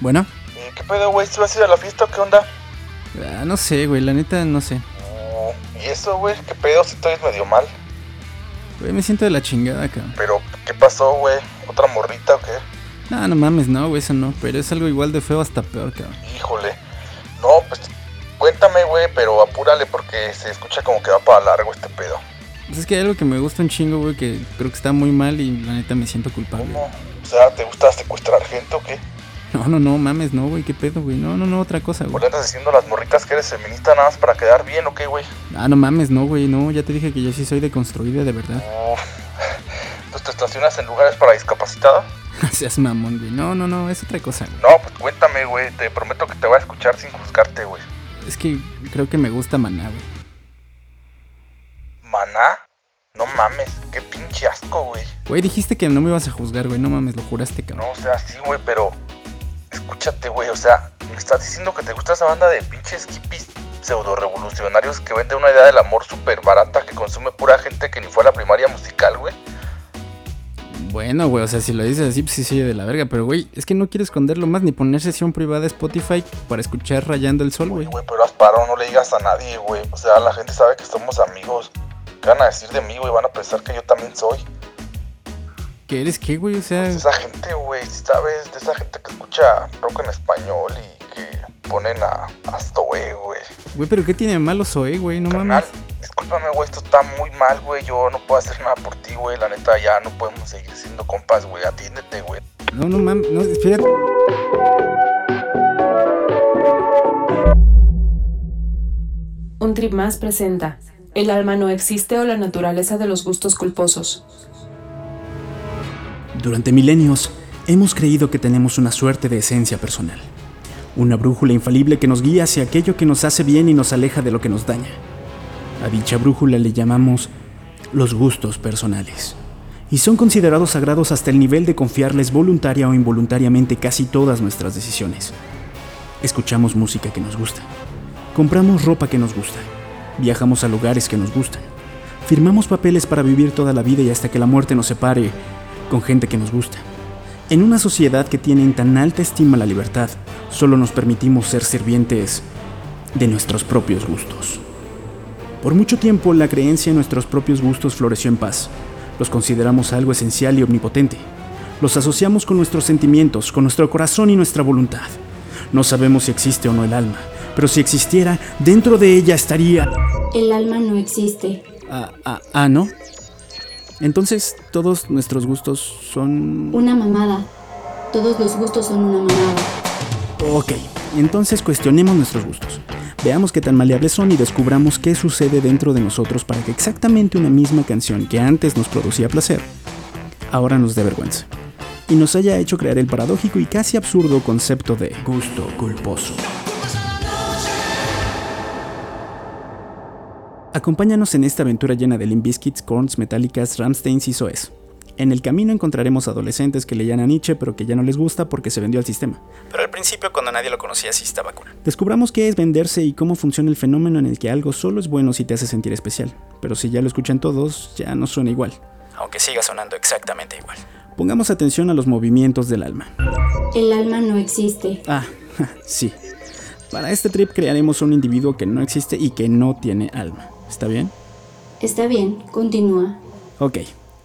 Bueno. Eh, ¿Qué pedo, güey? ¿Si vas a ir a la fiesta o qué onda? Ah, no sé, güey, la neta no sé. Oh, ¿Y eso, güey? ¿Qué pedo? Si estoy medio mal. Güey, me siento de la chingada, cabrón. Pero, ¿qué pasó, güey? ¿Otra morrita o qué? No, no mames, no, güey, eso no. Pero es algo igual de feo hasta peor, cabrón. Híjole. No, pues cuéntame, güey, pero apúrale porque se escucha como que va para largo este pedo. Pues es que hay algo que me gusta un chingo, güey, que creo que está muy mal y la neta me siento culpable. ¿Cómo? O sea, ¿te gusta secuestrar gente o qué? No, no, no, mames, no, güey, qué pedo, güey. No, no, no, otra cosa, ¿Por güey. qué andas diciendo a las morritas que eres feminista nada más para quedar bien o qué, güey? Ah, no mames, no, güey, no. Ya te dije que yo sí soy deconstruida, de verdad. Uf. Entonces te estacionas en lugares para discapacitada. Seas mamón, güey. No, no, no, es otra cosa, güey. No, pues cuéntame, güey. Te prometo que te voy a escuchar sin juzgarte, güey. Es que creo que me gusta Maná, güey. ¿Maná? No mames, qué pinche asco, güey. Güey, dijiste que no me ibas a juzgar, güey. No mames, lo juraste, cabrón. No, o sea, sí, güey, pero. Escúchate, güey, o sea, me estás diciendo que te gusta esa banda de pinches hippies pseudo revolucionarios que vende una idea del amor súper barata que consume pura gente que ni fue a la primaria musical, güey. Bueno, güey, o sea, si lo dices así, pues sí sigue de la verga. Pero, güey, es que no quiero esconderlo más ni poner sesión privada de Spotify para escuchar Rayando el Sol, güey. Güey, pero haz paro, no le digas a nadie, güey. O sea, la gente sabe que somos amigos. ¿Qué van a decir de mí, güey? Van a pensar que yo también soy. ¿Qué eres qué, güey? O sea, De esa gente, güey, ¿sabes? De esa gente que escucha rock en español y que ponen a, a Zoe, güey. güey, pero ¿qué tiene de malo Zoe, güey? No Carnal, mames. discúlpame, güey, esto está muy mal, güey. Yo no puedo hacer nada por ti, güey. La neta, ya no podemos seguir siendo compas, güey. Atiéndete, güey. No, no mames, no, espérate. Un trip más presenta El alma no existe o la naturaleza de los gustos culposos. Durante milenios hemos creído que tenemos una suerte de esencia personal. Una brújula infalible que nos guía hacia aquello que nos hace bien y nos aleja de lo que nos daña. A dicha brújula le llamamos los gustos personales. Y son considerados sagrados hasta el nivel de confiarles voluntaria o involuntariamente casi todas nuestras decisiones. Escuchamos música que nos gusta. Compramos ropa que nos gusta. Viajamos a lugares que nos gustan. Firmamos papeles para vivir toda la vida y hasta que la muerte nos separe con gente que nos gusta. En una sociedad que tiene en tan alta estima la libertad, solo nos permitimos ser sirvientes de nuestros propios gustos. Por mucho tiempo la creencia en nuestros propios gustos floreció en paz. Los consideramos algo esencial y omnipotente. Los asociamos con nuestros sentimientos, con nuestro corazón y nuestra voluntad. No sabemos si existe o no el alma, pero si existiera, dentro de ella estaría... El alma no existe. Ah, ah, ah, ¿no? Entonces, todos nuestros gustos son... Una mamada. Todos los gustos son una mamada. Ok, entonces cuestionemos nuestros gustos. Veamos qué tan maleables son y descubramos qué sucede dentro de nosotros para que exactamente una misma canción que antes nos producía placer, ahora nos dé vergüenza. Y nos haya hecho crear el paradójico y casi absurdo concepto de gusto culposo. Acompáñanos en esta aventura llena de Limp Bizkits, Corns, Metallicas, Ramsteins y Soes. En el camino encontraremos adolescentes que leían a Nietzsche pero que ya no les gusta porque se vendió al sistema. Pero al principio cuando nadie lo conocía sí estaba cool. Descubramos qué es venderse y cómo funciona el fenómeno en el que algo solo es bueno si te hace sentir especial. Pero si ya lo escuchan todos, ya no suena igual. Aunque siga sonando exactamente igual. Pongamos atención a los movimientos del alma. El alma no existe. Ah, sí. Para este trip crearemos un individuo que no existe y que no tiene alma. ¿Está bien? Está bien, continúa. Ok.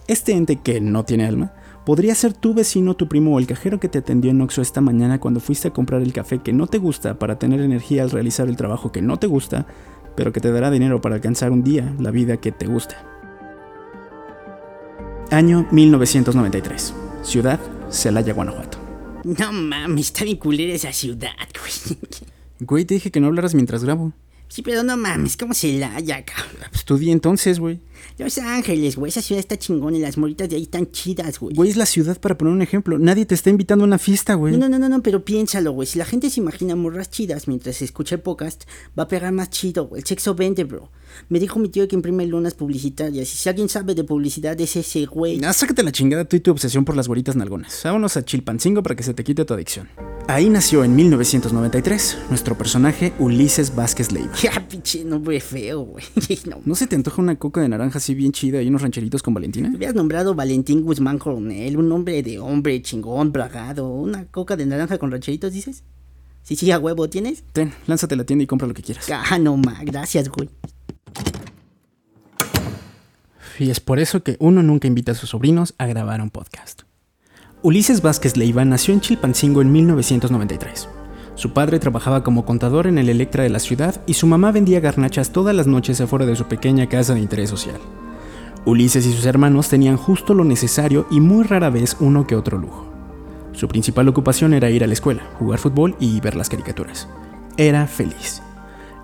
Este ente que no tiene alma podría ser tu vecino, tu primo o el cajero que te atendió en Oxxo esta mañana cuando fuiste a comprar el café que no te gusta para tener energía al realizar el trabajo que no te gusta, pero que te dará dinero para alcanzar un día la vida que te gusta. Año 1993. Ciudad, Celaya, Guanajuato. No mames, está bien culera esa ciudad, güey. Güey, te dije que no hablaras mientras grabo. Sí, pero no mames, ¿cómo se la haya, cabrón? Pues entonces, güey. Los Ángeles, güey, esa ciudad está chingona y las moritas de ahí están chidas, güey. Güey, es la ciudad para poner un ejemplo. Nadie te está invitando a una fiesta, güey. No, no, no, no, pero piénsalo, güey. Si la gente se imagina morras chidas mientras se escucha el podcast, va a pegar más chido, güey. El sexo vende, bro. Me dijo mi tío que imprime lunas publicitarias. Y si alguien sabe de publicidad, es ese, güey. Ah, sácate la chingada tú y tu obsesión por las güeritas nalgonas. Vámonos a Chilpancingo para que se te quite tu adicción. Ahí nació en 1993 nuestro personaje Ulises Vázquez Leiva. Ya, pinche nombre feo, güey. No, ¿No se te antoja una coca de naranja así bien chida y unos rancheritos con Valentina? me habías nombrado Valentín Guzmán Coronel, un nombre de hombre chingón, bragado. Una coca de naranja con rancheritos, dices. Sí, sí, a huevo, ¿tienes? Ten, lánzate a la tienda y compra lo que quieras. Ah, no, ma, gracias, güey. Y es por eso que uno nunca invita a sus sobrinos a grabar un podcast. Ulises Vázquez Leiva nació en Chilpancingo en 1993. Su padre trabajaba como contador en el Electra de la ciudad y su mamá vendía garnachas todas las noches afuera de su pequeña casa de interés social. Ulises y sus hermanos tenían justo lo necesario y muy rara vez uno que otro lujo. Su principal ocupación era ir a la escuela, jugar fútbol y ver las caricaturas. Era feliz.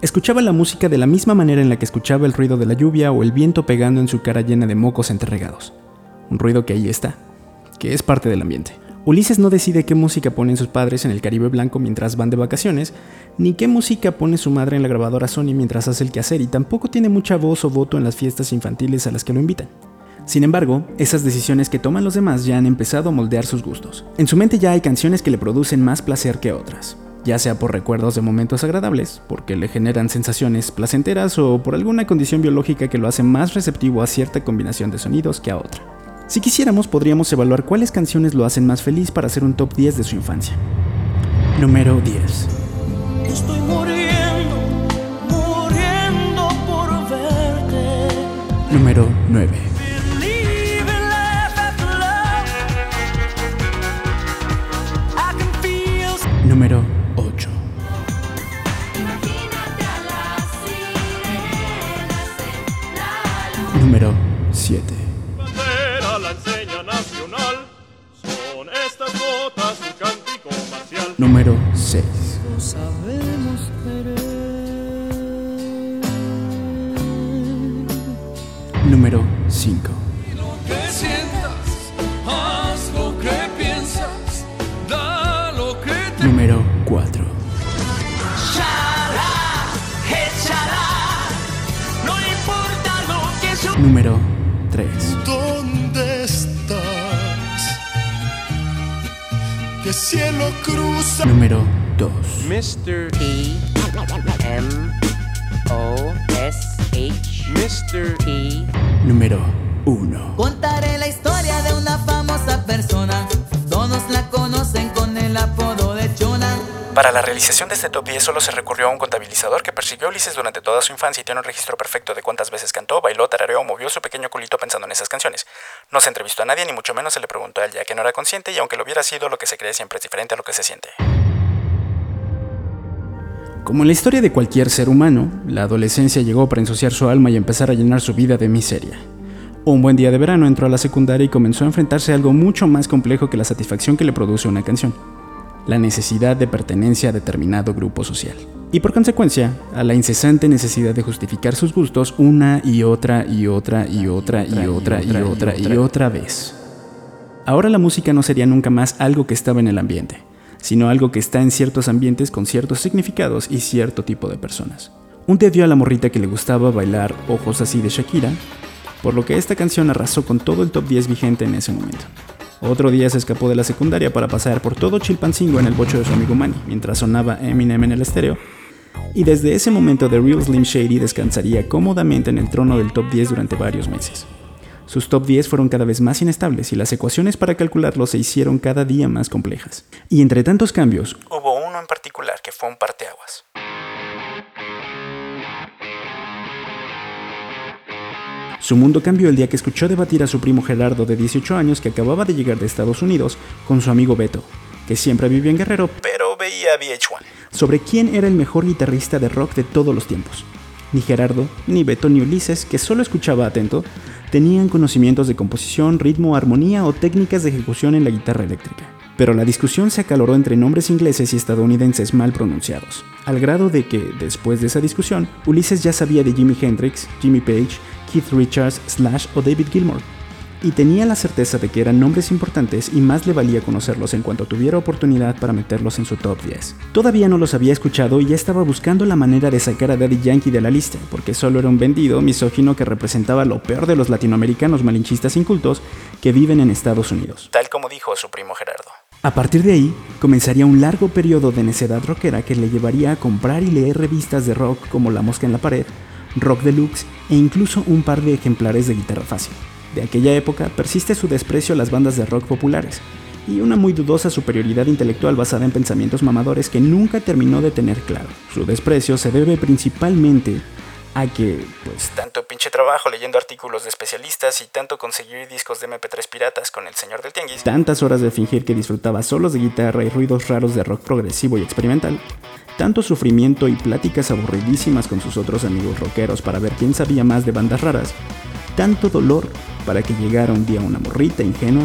Escuchaba la música de la misma manera en la que escuchaba el ruido de la lluvia o el viento pegando en su cara llena de mocos entreregados. Un ruido que ahí está, que es parte del ambiente. Ulises no decide qué música ponen sus padres en el Caribe Blanco mientras van de vacaciones, ni qué música pone su madre en la grabadora Sony mientras hace el quehacer y tampoco tiene mucha voz o voto en las fiestas infantiles a las que lo invitan. Sin embargo, esas decisiones que toman los demás ya han empezado a moldear sus gustos. En su mente ya hay canciones que le producen más placer que otras, ya sea por recuerdos de momentos agradables, porque le generan sensaciones placenteras o por alguna condición biológica que lo hace más receptivo a cierta combinación de sonidos que a otra. Si quisiéramos, podríamos evaluar cuáles canciones lo hacen más feliz para hacer un top 10 de su infancia. Número 10. Estoy muriendo, muriendo por verte. Número 9. Believe in life after love. I can feel Número 8. Número 7. Número 5. Haz lo que piensas, da lo que. Número 4. No importa lo que. Número 3. ¿Dónde estás? Que cielo cruza. Número 2. Mr. T M O S H Mr. T Número 1. Contaré la historia de una famosa persona. Todos la conocen con el apodo de Chona. Para la realización de este top 10 solo se recurrió a un contabilizador que persiguió a Ulises durante toda su infancia y tiene un registro perfecto de cuántas veces cantó, bailó, tarareó o movió su pequeño culito pensando en esas canciones. No se entrevistó a nadie ni mucho menos se le preguntó a él ya que no era consciente y aunque lo hubiera sido, lo que se cree siempre es diferente a lo que se siente. Como en la historia de cualquier ser humano, la adolescencia llegó para ensuciar su alma y empezar a llenar su vida de miseria. Un buen día de verano entró a la secundaria y comenzó a enfrentarse a algo mucho más complejo que la satisfacción que le produce una canción, la necesidad de pertenencia a determinado grupo social. Y por consecuencia, a la incesante necesidad de justificar sus gustos una y otra y otra y otra y otra y otra y otra vez. Ahora la música no sería nunca más algo que estaba en el ambiente, sino algo que está en ciertos ambientes con ciertos significados y cierto tipo de personas. Un día dio a la morrita que le gustaba bailar Ojos así de Shakira, por lo que esta canción arrasó con todo el top 10 vigente en ese momento. Otro día se escapó de la secundaria para pasar por todo Chilpancingo en el bocho de su amigo Manny, mientras sonaba Eminem en el estéreo. Y desde ese momento The Real Slim Shady descansaría cómodamente en el trono del top 10 durante varios meses. Sus top 10 fueron cada vez más inestables y las ecuaciones para calcularlo se hicieron cada día más complejas. Y entre tantos cambios, hubo uno en particular que fue un parteaguas. Su mundo cambió el día que escuchó debatir a su primo Gerardo de 18 años que acababa de llegar de Estados Unidos con su amigo Beto, que siempre vivía en Guerrero, pero veía VH1, sobre quién era el mejor guitarrista de rock de todos los tiempos. Ni Gerardo, ni Beto, ni Ulises, que solo escuchaba atento, tenían conocimientos de composición, ritmo, armonía o técnicas de ejecución en la guitarra eléctrica. Pero la discusión se acaloró entre nombres ingleses y estadounidenses mal pronunciados, al grado de que, después de esa discusión, Ulises ya sabía de Jimi Hendrix, Jimmy Page, Keith Richards, Slash o David Gilmour, y tenía la certeza de que eran nombres importantes y más le valía conocerlos en cuanto tuviera oportunidad para meterlos en su top 10. Todavía no los había escuchado y ya estaba buscando la manera de sacar a Daddy Yankee de la lista, porque solo era un vendido misógino que representaba lo peor de los latinoamericanos malinchistas incultos que viven en Estados Unidos. Tal como dijo su primo Gerardo. A partir de ahí, comenzaría un largo periodo de necedad rockera que le llevaría a comprar y leer revistas de rock como La Mosca en la Pared, Rock Deluxe e incluso un par de ejemplares de guitarra fácil. De aquella época persiste su desprecio a las bandas de rock populares y una muy dudosa superioridad intelectual basada en pensamientos mamadores que nunca terminó de tener claro. Su desprecio se debe principalmente a que, pues, tanto pinche trabajo leyendo artículos de especialistas y tanto conseguir discos de MP3 piratas con el señor del tianguis, tantas horas de fingir que disfrutaba solos de guitarra y ruidos raros de rock progresivo y experimental, tanto sufrimiento y pláticas aburridísimas con sus otros amigos rockeros para ver quién sabía más de bandas raras, tanto dolor para que llegara un día una morrita ingenua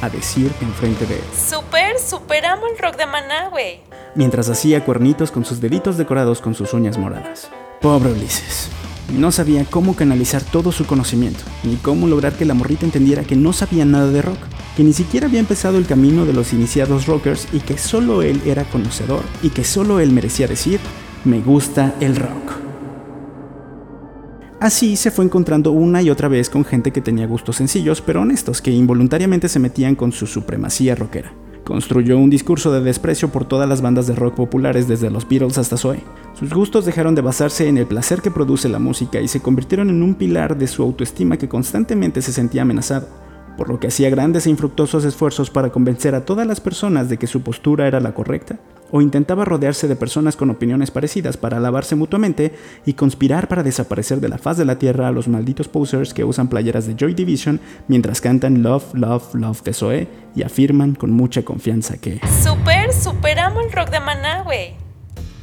a decir enfrente de él. Super, super amo el rock de Maná, güey. Mientras hacía cuernitos con sus deditos decorados con sus uñas moradas. Pobre Ulises. No sabía cómo canalizar todo su conocimiento, ni cómo lograr que la morrita entendiera que no sabía nada de rock, que ni siquiera había empezado el camino de los iniciados rockers y que solo él era conocedor y que solo él merecía decir, me gusta el rock. Así se fue encontrando una y otra vez con gente que tenía gustos sencillos pero honestos, que involuntariamente se metían con su supremacía rockera. Construyó un discurso de desprecio por todas las bandas de rock populares desde los Beatles hasta Zoe. Sus gustos dejaron de basarse en el placer que produce la música y se convirtieron en un pilar de su autoestima que constantemente se sentía amenazado, por lo que hacía grandes e infructuosos esfuerzos para convencer a todas las personas de que su postura era la correcta, o intentaba rodearse de personas con opiniones parecidas para alabarse mutuamente y conspirar para desaparecer de la faz de la tierra a los malditos posers que usan playeras de Joy Division mientras cantan Love, Love, Love de Zoe y afirman con mucha confianza que Super, super amo el rock de Maná, güey.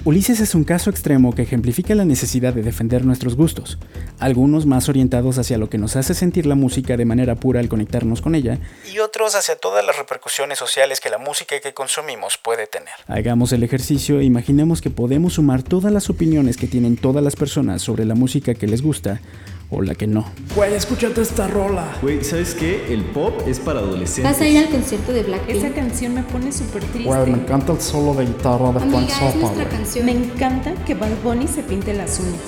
Ulises es un caso extremo que ejemplifica la necesidad de defender nuestros gustos, algunos más orientados hacia lo que nos hace sentir la música de manera pura al conectarnos con ella, y otros hacia todas las repercusiones sociales que la música que consumimos puede tener. Hagamos el ejercicio e imaginemos que podemos sumar todas las opiniones que tienen todas las personas sobre la música que les gusta o la que no. Güey, escúchate esta rola. Güey, ¿sabes qué? El pop es para adolescentes. ¿Vas a ir al concierto de Blackpink? Esa canción me pone súper triste. Güey, me encanta el solo de guitarra de Frank Amiga, es Zappa, nuestra güey. canción. Me encanta que Bad Bunny se pinte las uñas.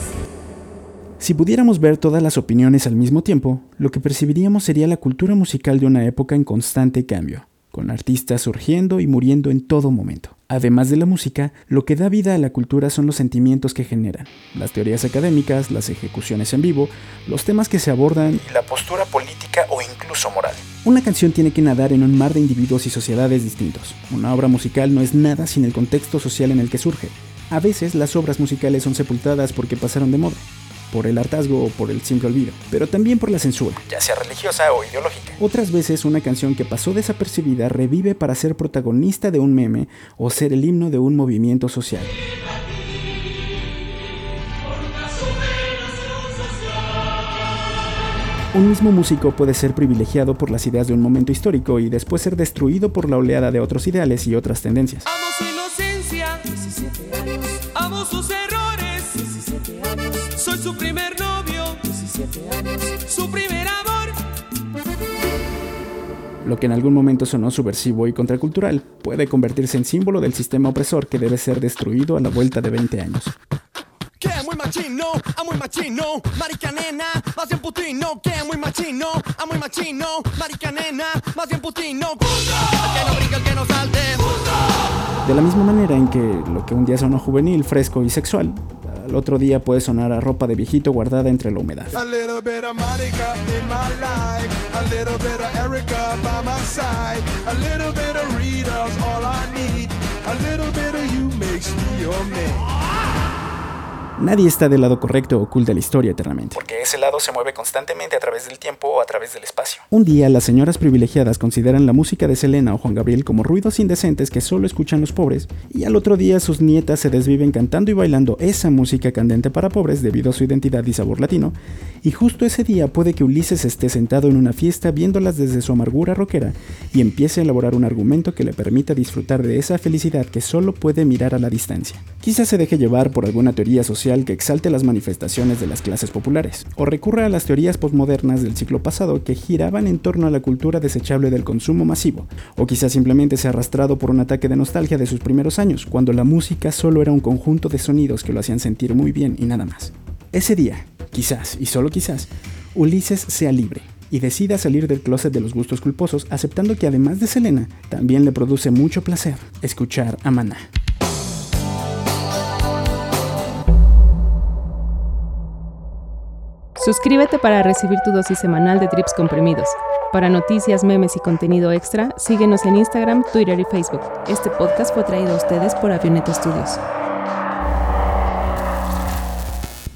Si pudiéramos ver todas las opiniones al mismo tiempo, lo que percibiríamos sería la cultura musical de una época en constante cambio, con artistas surgiendo y muriendo en todo momento. Además de la música, lo que da vida a la cultura son los sentimientos que generan, las teorías académicas, las ejecuciones en vivo, los temas que se abordan y la postura política o incluso moral. Una canción tiene que nadar en un mar de individuos y sociedades distintos. Una obra musical no es nada sin el contexto social en el que surge. A veces las obras musicales son sepultadas porque pasaron de moda, por el hartazgo o por el simple olvido, pero también por la censura, ya sea religiosa o ideológica. Otras veces una canción que pasó desapercibida revive para ser protagonista de un meme o ser el himno de un movimiento social. Un mismo músico puede ser privilegiado por las ideas de un momento histórico y después ser destruido por la oleada de otros ideales y otras tendencias. Amo su inocencia, 17 años. Amo sus errores, 17 años. Soy su primer novio, 17 años. Su primer amor. Lo que en algún momento sonó subversivo y contracultural puede convertirse en símbolo del sistema opresor que debe ser destruido a la vuelta de 20 años. Que muy machino, a muy machino, marica nena, más bien putino, que muy machino, a muy machino, marica nena, más bien putino. El que no brinca, el que no salte. De la misma manera en que lo que un día sonó juvenil, fresco y sexual, al otro día puede sonar a ropa de viejito guardada entre la humedad. Nadie está del lado correcto o cool de la historia eternamente. Porque ese lado se mueve constantemente a través del tiempo o a través del espacio. Un día las señoras privilegiadas consideran la música de Selena o Juan Gabriel como ruidos indecentes que solo escuchan los pobres, y al otro día sus nietas se desviven cantando y bailando esa música candente para pobres debido a su identidad y sabor latino, y justo ese día puede que Ulises esté sentado en una fiesta viéndolas desde su amargura rockera y empiece a elaborar un argumento que le permita disfrutar de esa felicidad que solo puede mirar a la distancia. Quizás se deje llevar por alguna teoría social que exalte las manifestaciones de las clases populares, o recurra a las teorías postmodernas del siglo pasado que giraban en torno a la cultura desechable del consumo masivo, o quizás simplemente sea arrastrado por un ataque de nostalgia de sus primeros años, cuando la música solo era un conjunto de sonidos que lo hacían sentir muy bien y nada más. Ese día, quizás, y solo quizás, Ulises sea libre, y decida salir del closet de los gustos culposos aceptando que además de Selena, también le produce mucho placer escuchar a Maná. Suscríbete para recibir tu dosis semanal de trips comprimidos. Para noticias, memes y contenido extra, síguenos en Instagram, Twitter y Facebook. Este podcast fue traído a ustedes por Avioneta Studios.